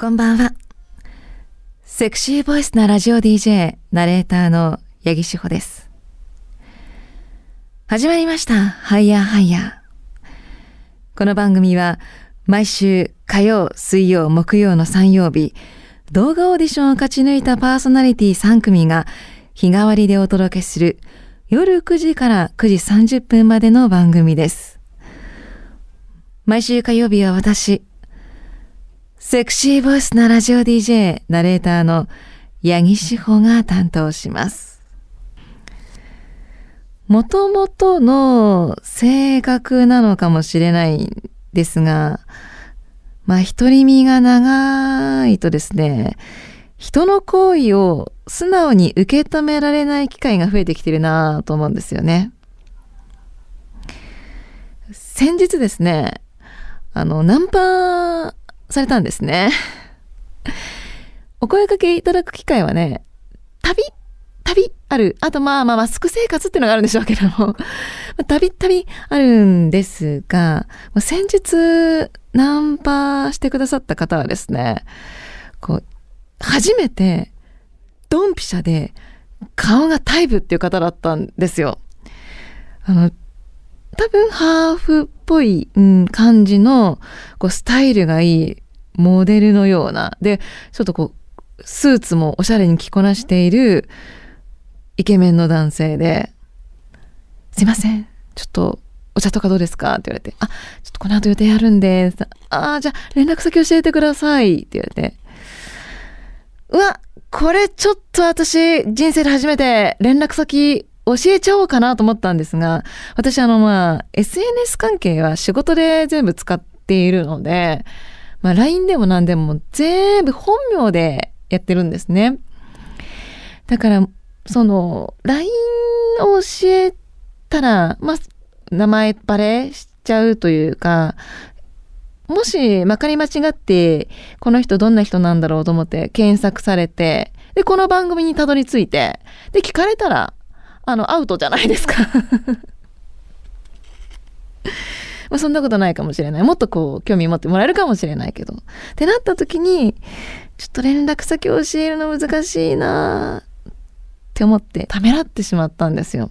こんばんは。セクシーボイスなラジオ DJ、ナレーターの八木志保です。始まりました。ハイヤーハイヤー。この番組は毎週火曜、水曜、木曜の3曜日、動画オーディションを勝ち抜いたパーソナリティ3組が日替わりでお届けする夜9時から9時30分までの番組です。毎週火曜日は私、セクシーボイスなラジオ DJ ナレーターの八木志保が担当します。もともとの性格なのかもしれないんですが、まあ独り身が長いとですね、人の行為を素直に受け止められない機会が増えてきてるなと思うんですよね。先日ですね、あの、ナンパされたんですね。お声かけいただく機会はね、旅旅ある。あとまあまあマスク生活っていうのがあるんでしょうけども、たびたびあるんですが、先日ナンパしてくださった方はですね、こう、初めてドンピシャで顔がタイプっていう方だったんですよ。あの、多分ハーフっぽい、うん、感じのこうスタイルがいいモデルのような。で、ちょっとこう、スーツもおしゃれに着こなしているイケメンの男性で、すいません、ちょっとお茶とかどうですか？って言われて、あ、ちょっとこの後予定あるんで、ああ、じゃあ連絡先教えてくださいって言われて、うわ、これちょっと私人生で初めて連絡先教えちゃおうかなと思ったんですが、私あのまあ SNS 関係は仕事で全部使っているので、まあ LINE でも何でも全部本名でやってるんですね。だから、その LINE を教えたら、まあ名前バレしちゃうというか、もし、まかり間違って、この人どんな人なんだろうと思って検索されて、で、この番組にたどり着いて、で、聞かれたら、あの、アウトじゃないですかまあそんなことないかもしれない。もっとこう、興味持ってもらえるかもしれないけど。ってなった時に、ちょっと連絡先を教えるの難しいなって思ってためらってしまったんですよ。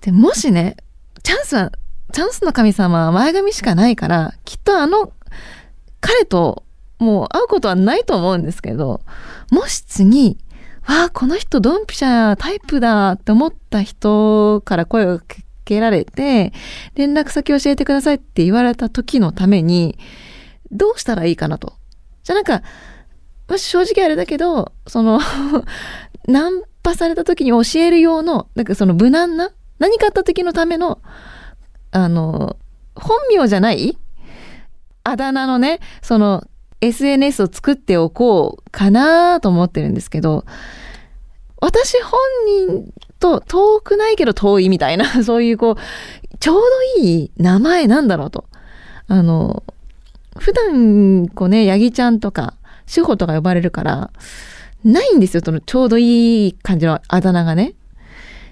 で、もしね、チャンスはチャンスの神様は前髪しかないから、きっとあの、彼ともう会うことはないと思うんですけど、もし次、わあ、この人ドンピシャタイプだって思った人から声をかけられて、連絡先教えてくださいって言われた時のために、どうしたらいいかなと。じゃあなんか、もし正直あれだけど、その ナンパされた時に教える用の、なんかその無難な、何かあった時のための、あの、本名じゃないあだ名のね、その SNS を作っておこうかなと思ってるんですけど、私本人と遠くないけど遠いみたいな、そういうこう、ちょうどいい名前なんだろうと。あの、普段、こうね、ヤギちゃんとか、志保とか呼ばれるから、ないんですよ、そのちょうどいい感じのあだ名がね。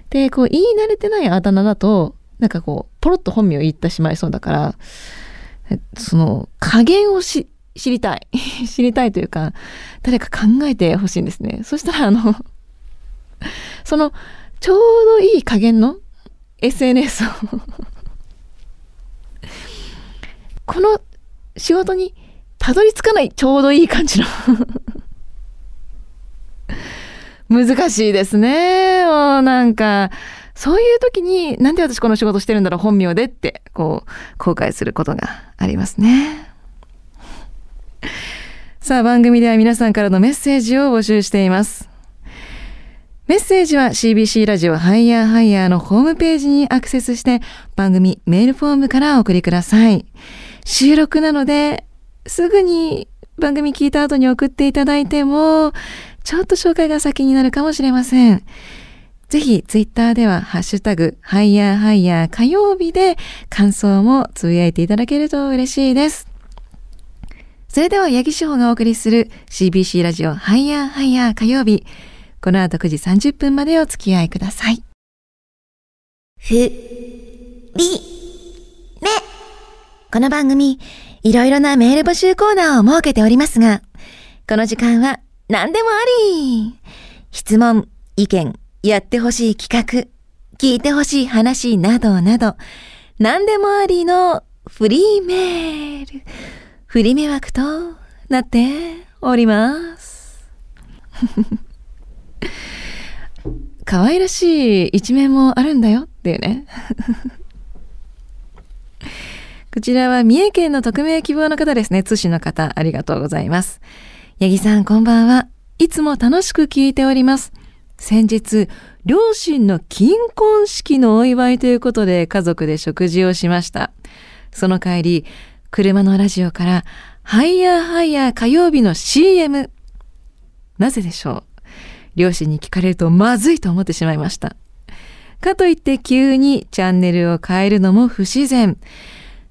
で、こう、言い慣れてないあだ名だと、なんかこう、ポロッと本名を言ってしまいそうだから、その加減をし知りたい。知りたいというか、誰か考えてほしいんですね。そしたら、あの、その、ちょうどいい加減の SNS をこの仕事にたどり着かないちょうどいい感じの難しいですね。もうなんか、そういう時に、なんで私この仕事してるんだろう、本名でって、こう、後悔することがありますね。さあ、番組では皆さんからのメッセージを募集しています。メッセージは CBC ラジオハイヤーハイヤーのホームページにアクセスして番組メールフォームからお送りください。収録なので、すぐに番組聞いた後に送っていただいても、ちょっと紹介が先になるかもしれません。ぜひツイッターではハッシュタグハイヤーハイヤー火曜日で感想もつぶやいていただけると嬉しいです。それでは八木志保がお送りする CBC ラジオハイヤーハイヤー火曜日。この後9時30分までお付き合いください。ふ、り、め。この番組、いろいろなメール募集コーナーを設けておりますが、この時間は何でもあり質問、意見、やってほしい企画、聞いてほしい話などなど、何でもありのフリーメール、フリ迷惑となっております。可愛らしい一面もあるんだよっていうね。こちらは三重県の匿名希望の方ですね。通信の方、ありがとうございます。八木さん、こんばんは。いつも楽しく聞いております。先日、両親の金婚式のお祝いということで家族で食事をしました。その帰り、車のラジオから、ハイヤーハイヤー火曜日の CM。なぜでしょう？両親に聞かれるとまずいと思ってしまいました。かといって急にチャンネルを変えるのも不自然。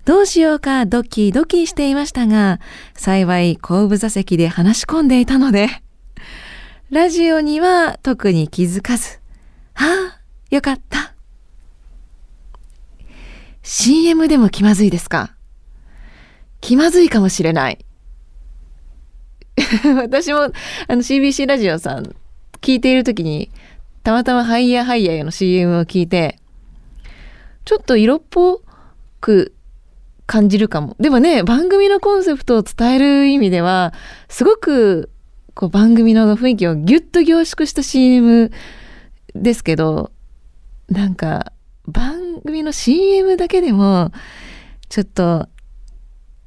どうしようかドキドキしていましたが、幸い後部座席で話し込んでいたので、ラジオには特に気づかず、はあ、よかった。CM でも気まずいですか？気まずいかもしれない。私もあの CBC ラジオさん聞いている時にたまたまハイヤーハイヤーの CM を聞いてちょっと色っぽく感じるかも。でもね、番組のコンセプトを伝える意味では、すごくこう番組の雰囲気をギュッと凝縮した CM ですけど、なんか番組の CM だけでも、ちょっと、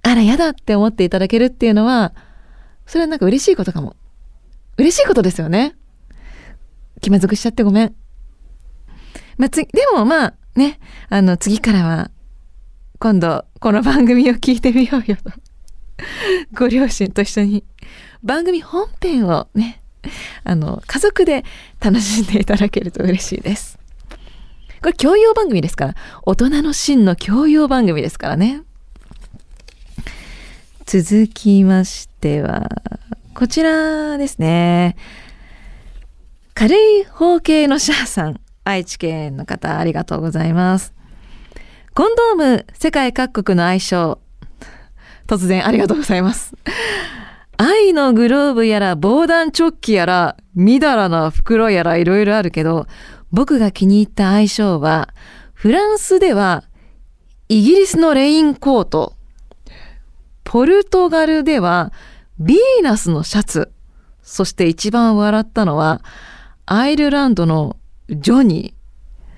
あら、やだって思っていただけるっていうのは、それはなんか嬉しいことかも。嬉しいことですよね。気まずくしちゃってごめん。まあ、つ、でもまあ、ね、あの、次からは、今度この番組を聞いてみようよ。と ご両親と一緒に。番組本編をねあの家族で楽しんでいただけると嬉しいです。これ教養番組ですから。大人の真の教養番組ですからね。続きましてはこちらですね。軽い方形のシャーさん愛知県の方ありがとうございますコンドーム世界各国の愛称。突然ありがとうございます。愛のグローブやら防弾チョッキやらみだらな袋やらいろいろあるけど、僕が気に入った愛称は、フランスではイギリスのレインコート、ポルトガルではビーナスのシャツ、そして一番笑ったのはアイルランドのジョニー。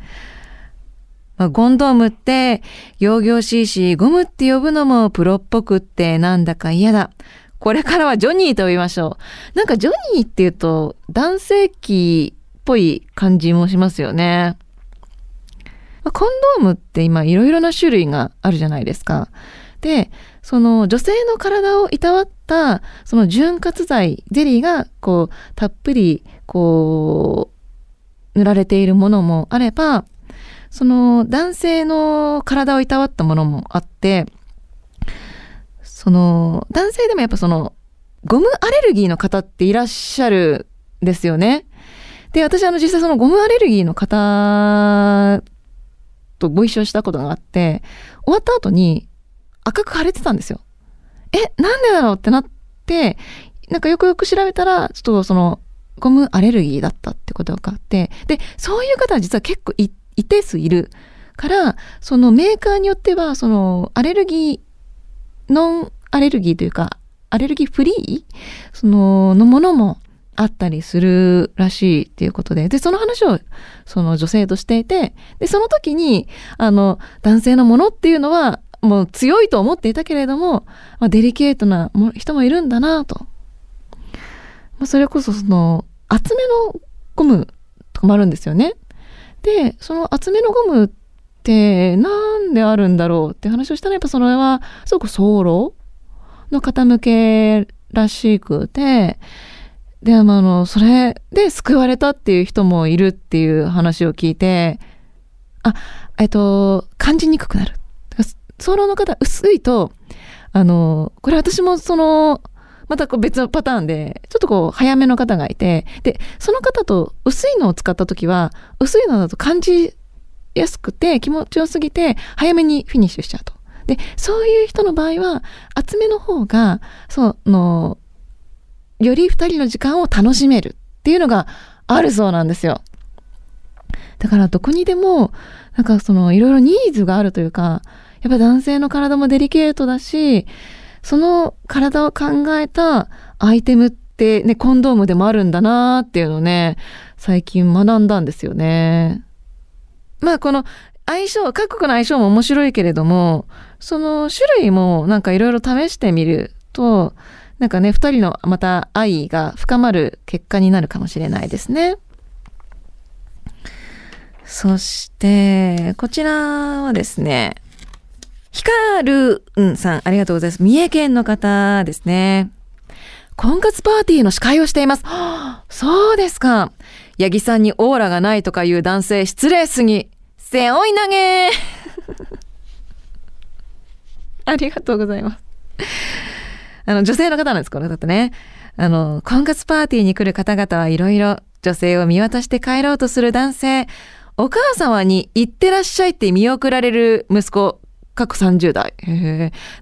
まあ、ゴンドームって、行々しいし、ゴムって呼ぶのもプロっぽくってなんだか嫌だ。これからはジョニーと呼びましょう。なんかジョニーって言うと、男性器っぽい感じもしますよね。まあ、コンドームって今いろいろな種類があるじゃないですか。で、その女性の体をいたわったその潤滑剤、ゼリーがこうたっぷりこう塗られているものもあれば、その男性の体をいたわったものもあって、その男性でもやっぱそのゴムアレルギーの方っていらっしゃるんですよね。で、私あの実際そのゴムアレルギーの方とご一緒したことがあって、終わった後に赤く腫れてたんですよ。え、なんでだろうってなって、なんかよくよく調べたら、ちょっとそのゴムアレルギーだったってことがあって、で、そういう方は実は結構い一定数いるからそのメーカーによってはそのアレルギーノンアレルギーというかアレルギーフリーそののものもあったりするらしいっていうことで、で、その話をその女性としていて、で、その時に、あの、男性のものっていうのは、もう強いと思っていたけれども、まあ、デリケートな人もいるんだなと。まあ、それこそその、厚めのゴムとかもあるんですよね。でその厚めのゴムって何であるんだろうって話をしたらやっぱそれはすごく早漏の傾けらしくてであのそれで救われたっていう人もいるっていう話を聞いてあえっと感じにくくなる早漏の方薄いとあのこれ私もそのまたこう別のパターンで、ちょっとこう早めの方がいて、で、その方と薄いのを使った時は、薄いのだと感じやすくて気持ちよすぎて、早めにフィニッシュしちゃうと。で、そういう人の場合は、厚めの方が、その、より二人の時間を楽しめるっていうのがあるそうなんですよ。だからどこにでも、なんかそのいろいろニーズがあるというか、やっぱ男性の体もデリケートだし、その体を考えたアイテムってね、コンドームでもあるんだなーっていうのをね、最近学んだんですよね。まあこの相性、各国の相性も面白いけれども、その種類もなんかいろいろ試してみると、なんかね、二人のまた愛が深まる結果になるかもしれないですね。そして、こちらはですね、ヒカルンさん、ありがとうございます。三重県の方ですね。婚活パーティーの司会をしています。そうですか。八木さんにオーラがないとかいう男性失礼すぎ。背負い投げ ありがとうございます。あの、女性の方なんです、この方ね。あの、婚活パーティーに来る方々はいろいろ女性を見渡して帰ろうとする男性、お母様に行ってらっしゃいって見送られる息子、各30代、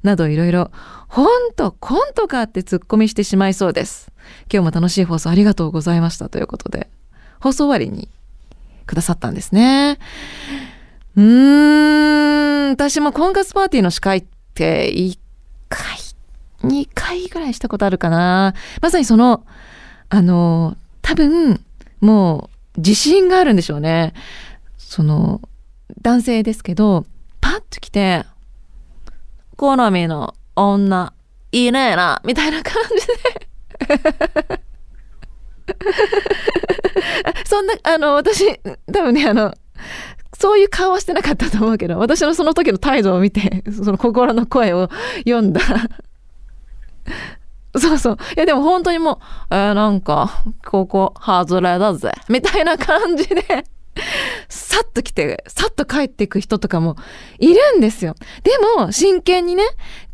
などいろいろ、ほんと、コントかって突っ込みしてしまいそうです。今日も楽しい放送ありがとうございましたということで、放送終わりにくださったんですね。うーん、私も婚活パーティーの司会って1回、2回ぐらいしたことあるかな。まさにその、あの、多分、もう自信があるんでしょうね。その、男性ですけど、ッと来て、好みの女、いいねえな、みたいな感じで そんな、あの、私、多分ね、あの、そういう顔はしてなかったと思うけど、私のその時の態度を見て、その心の声を読んだ。そうそう。いや、でも本当にもう、えー、なんか、ここ、外れだぜ。みたいな感じでさっと来て、さっと帰っていく人とかもいるんですよ。でも、真剣にね、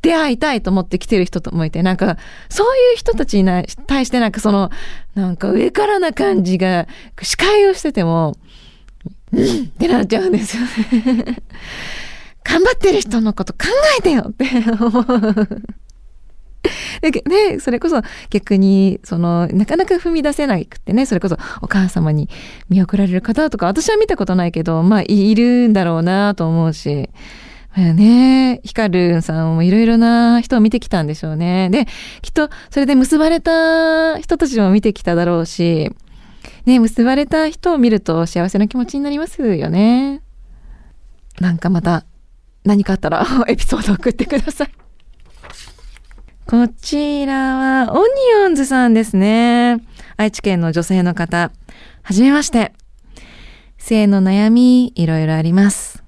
出会いたいと思って来てる人ともいて、なんか、そういう人たちに対してなんかその、なんか上からな感じが、司会をしてても、うんってなっちゃうんですよね。頑張ってる人のこと考えてよって思う。ね、それこそ逆に、その、なかなか踏み出せなくてね、それこそお母様に見送られる方とか、私は見たことないけど、まあ、いるんだろうなと思うし、まあね、ヒカルさんもいろいろな人を見てきたんでしょうね。で、きっとそれで結ばれた人たちも見てきただろうし、ね、結ばれた人を見ると幸せな気持ちになりますよね。なんかまた何かあったらエピソード送ってください。こちらは、オニオンズさんですね。愛知県の女性の方。はじめまして。性の悩み、いろいろあります。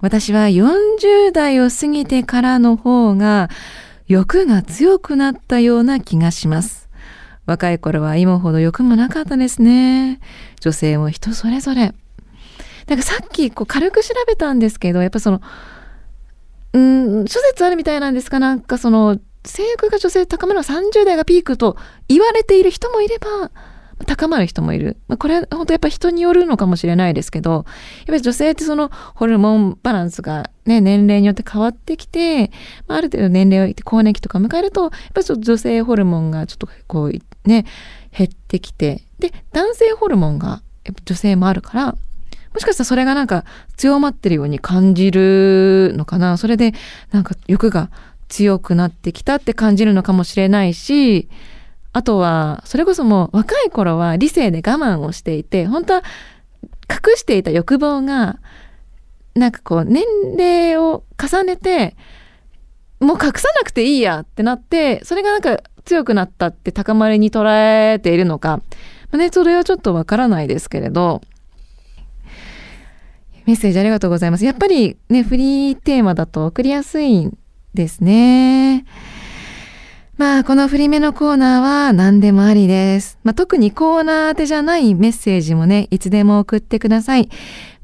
私は40代を過ぎてからの方が、欲が強くなったような気がします。若い頃は今ほど欲もなかったですね。女性も人それぞれ。なんかさっきこう軽く調べたんですけど、やっぱその、うん、諸説あるみたいなんですか？なんかその、性欲が女性高まるのは30代がピークと言われている人もいれば、高まる人もいる。これは本当やっぱ人によるのかもしれないですけど、やっぱり女性ってそのホルモンバランスがね、年齢によって変わってきて、ある程度年齢をいって更年期とか迎えると、やっぱちょっと女性ホルモンがちょっとこうね、減ってきて、で、男性ホルモンが女性もあるから、もしかしたらそれがなんか強まってるように感じるのかな。それでなんか欲が強くなってきたって感じるのかもしれないし、あとは、それこそもう若い頃は理性で我慢をしていて、本当は隠していた欲望が、なんかこう年齢を重ねて、もう隠さなくていいやってなって、それがなんか強くなったって高まりに捉えているのか、まあ、ね、それはちょっとわからないですけれど、メッセージありがとうございます。やっぱりね、フリーテーマだと送りやすいですね。まあ、この振り目のコーナーは何でもありです。まあ、特にコーナー宛てじゃないメッセージもね、いつでも送ってください。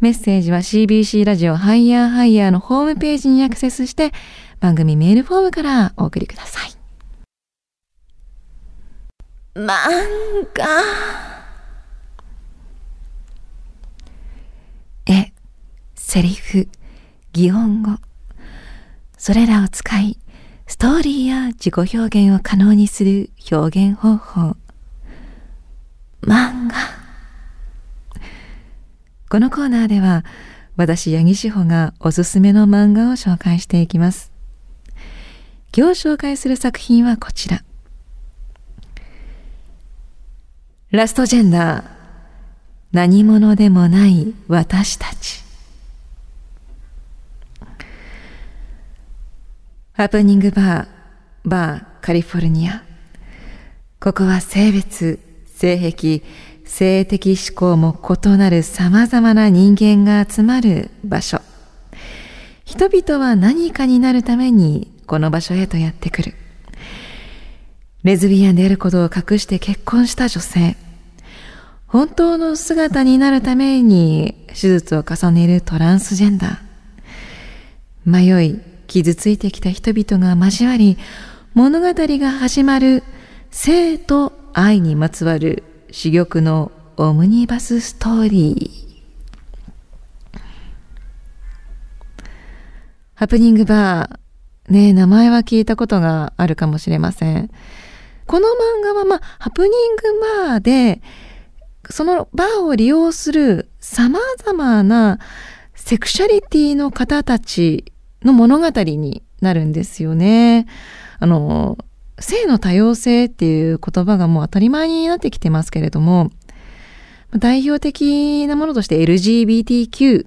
メッセージは CBC ラジオハイヤーハイヤーのホームページにアクセスして、番組メールフォームからお送りください。漫画。え、セリフ、擬音語。それらを使い、ストーリーや自己表現を可能にする表現方法。漫画。このコーナーでは、私、八木志保がおすすめの漫画を紹介していきます。今日紹介する作品はこちら。ラストジェンダー。何者でもない私たち。ハプニングバー、バー、カリフォルニア。ここは性別、性癖、性的思考も異なる様々な人間が集まる場所。人々は何かになるためにこの場所へとやってくる。レズビアンであることを隠して結婚した女性。本当の姿になるために手術を重ねるトランスジェンダー。迷い、傷ついてきた人々が交わり、物語が始まる性と愛にまつわる珠玉のオムニバスストーリー。ハプニングバー。ね名前は聞いたことがあるかもしれません。この漫画は、まあ、ハプニングバーで、そのバーを利用する様々なセクシャリティの方たちの物語になるんですよね。あの、性の多様性っていう言葉がもう当たり前になってきてますけれども、代表的なものとして LGBTQ っ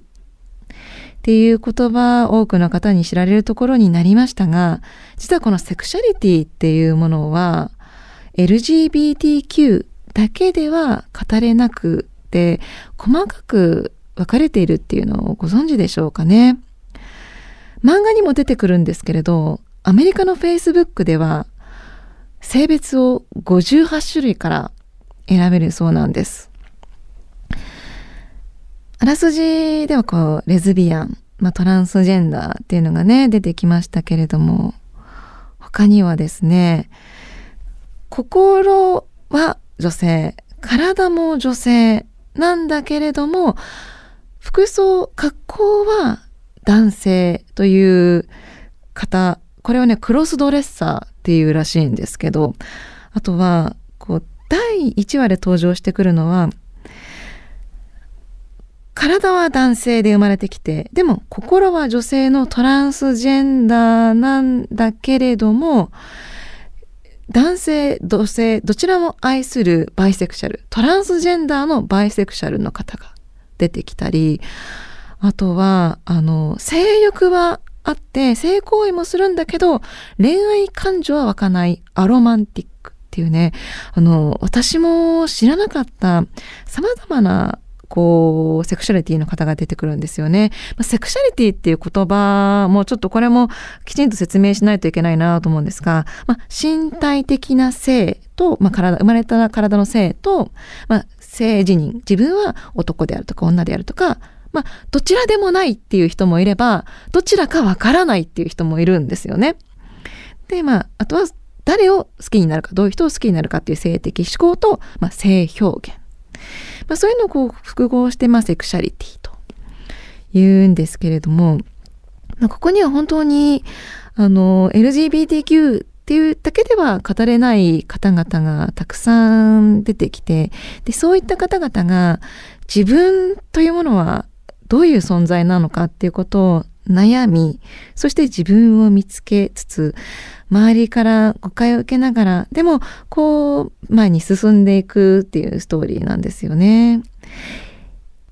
ていう言葉多くの方に知られるところになりましたが、実はこのセクシャリティっていうものは LGBTQ だけでは語れなくて細かく分かれているっていうのをご存知でしょうかね。漫画にも出てくるんですけれど、アメリカの Facebook では性別を58種類から選べるそうなんです。あらすじではこう、レズビアン、まあ、トランスジェンダーっていうのがね、出てきましたけれども、他にはですね、心は女性、体も女性なんだけれども、服装、格好は男性という方、これはね、クロスドレッサーっていうらしいんですけど、あとは、こう、第1話で登場してくるのは、体は男性で生まれてきて、でも心は女性のトランスジェンダーなんだけれども、男性、女性、どちらも愛するバイセクシャル、トランスジェンダーのバイセクシャルの方が出てきたり、あとは、あの、性欲はあって、性行為もするんだけど、恋愛感情は湧かない。アロマンティックっていうね、あの、私も知らなかった様々なこう、セクシャリティの方が出てくるんですよね。まあ、セクシャリティっていう言葉もちょっとこれもきちんと説明しないといけないなと思うんですが、まあ、身体的な性と、まあ、体、生まれた体の性と、まあ、性自認、自分は男であるとか女であるとか、まあ、どちらでもないっていう人もいれば、どちらかわからないっていう人もいるんですよね。で、まあ、あとは誰を好きになるか、どういう人を好きになるかっていう性的思考と、まあ、性表現。まあ、そういうのをこう複合して、まあ、セクシャリティと言うんですけれども、まあ、ここには本当にあの LGBTQ っていうだけでは語れない方々がたくさん出てきてでそういった方々が自分というものはどういう存在なのかっていうことを悩みそして自分を見つけつつ周りから誤解を受けながら、でも、こう、前に進んでいくっていうストーリーなんですよね。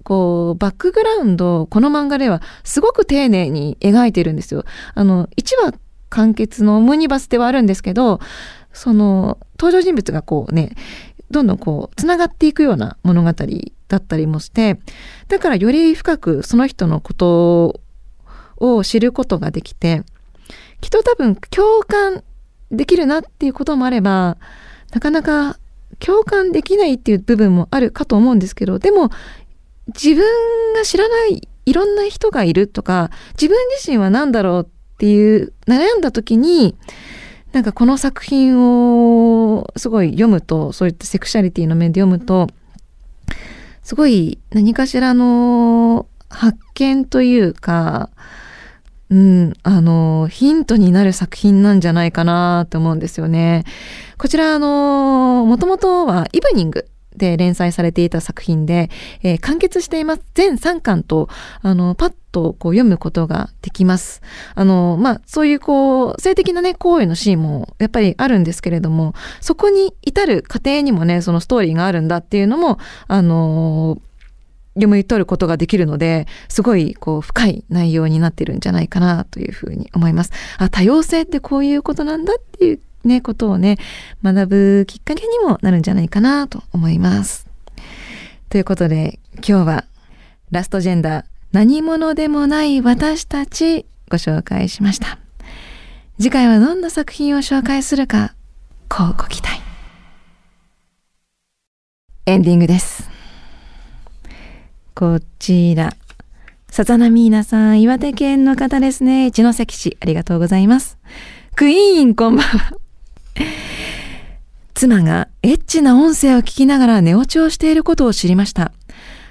こう、バックグラウンド、この漫画ではすごく丁寧に描いてるんですよ。あの、1話完結のオムニバスではあるんですけど、その、登場人物がこうね、どんどんこう、つながっていくような物語だったりもして、だからより深くその人のことを知ることができて、きっと多分共感できるなっていうこともあれば、なかなか共感できないっていう部分もあるかと思うんですけど、でも自分が知らないいろんな人がいるとか、自分自身は何だろうっていう悩んだ時に、なんかこの作品をすごい読むと、そういったセクシャリティの面で読むと、すごい何かしらの発見というか、うん、あの、ヒントになる作品なんじゃないかなと思うんですよね。こちら、あの、もともとはイブニングで連載されていた作品で、えー、完結しています。全3巻と、あの、パッとこう読むことができます。あの、まあ、そういうこう、性的なね、行為のシーンもやっぱりあるんですけれども、そこに至る過程にもね、そのストーリーがあるんだっていうのも、あの読み取ることができるので、すごいこう深い内容になってるんじゃないかなというふうに思います。あ、多様性ってこういうことなんだっていうね、ことをね、学ぶきっかけにもなるんじゃないかなと思います。ということで、今日はラストジェンダー、何者でもない私たちご紹介しました。次回はどんな作品を紹介するか、こうご期待。エンディングです。こちら。さざなみーなさん、岩手県の方ですね。一関市、ありがとうございます。クイーン、こんばんは。妻がエッチな音声を聞きながら寝落ちをしていることを知りました。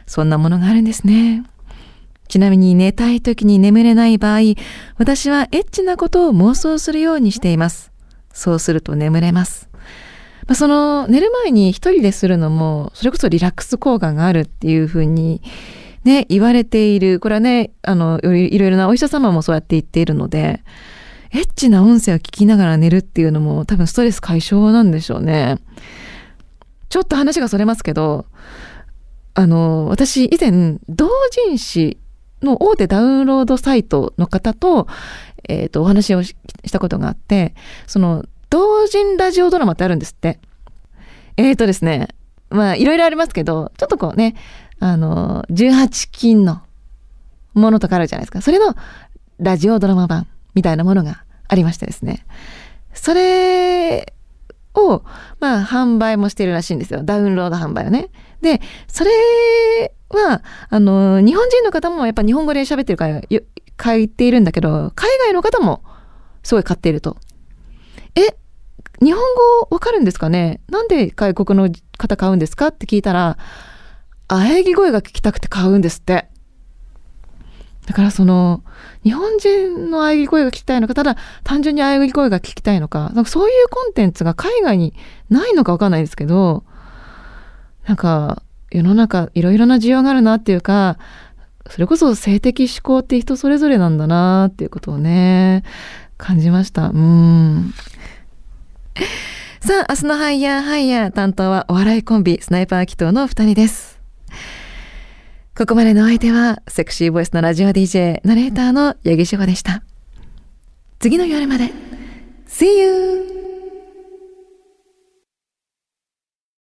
そんなものがあるんですね。ちなみに寝たい時に眠れない場合、私はエッチなことを妄想するようにしています。そうすると眠れます。まあ、その寝る前に一人でするのも、それこそリラックス効果があるっていうふうにね、言われている。これはね、あの、いろいろなお医者様もそうやって言っているので、エッチな音声を聞きながら寝るっていうのも多分ストレス解消なんでしょうね。ちょっと話がそれますけど、あの、私以前、同人誌の大手ダウンロードサイトの方と、えっ、ー、と、お話をしたことがあって、その、同人ラジオドラマってあるんですって。えっ、ー、とですね、まあ、いろいろありますけど、ちょっとこうね、あの、18金のものとかあるじゃないですか。それのラジオドラマ版みたいなものがありましてですね。それを、まあ、販売もしているらしいんですよ。ダウンロード販売をね。で、それは、あの、日本人の方もやっぱ日本語で喋ってるから書いているんだけど、海外の方もすごい買っていると。え、日本語わかるんですかね？なんで外国の方買うんですか？って聞いたら、喘ぎ声が聞きたくて買うんですって。だからその、日本人の喘ぎ声が聞きたいのか、ただ単純に喘ぎ声が聞きたいのか、なんかそういうコンテンツが海外にないのかわかんないですけど、なんか世の中いろいろな需要があるなっていうか、それこそ性的思考って人それぞれなんだなっていうことをね、感じました。うん。さあ、明日のハイヤーハイヤー担当はお笑いコンビ、スナイパー祈祷の二人です。ここまでのお相手は、セクシーボイスのラジオ DJ、ナレーターの八木志保でした。次の夜まで。See you!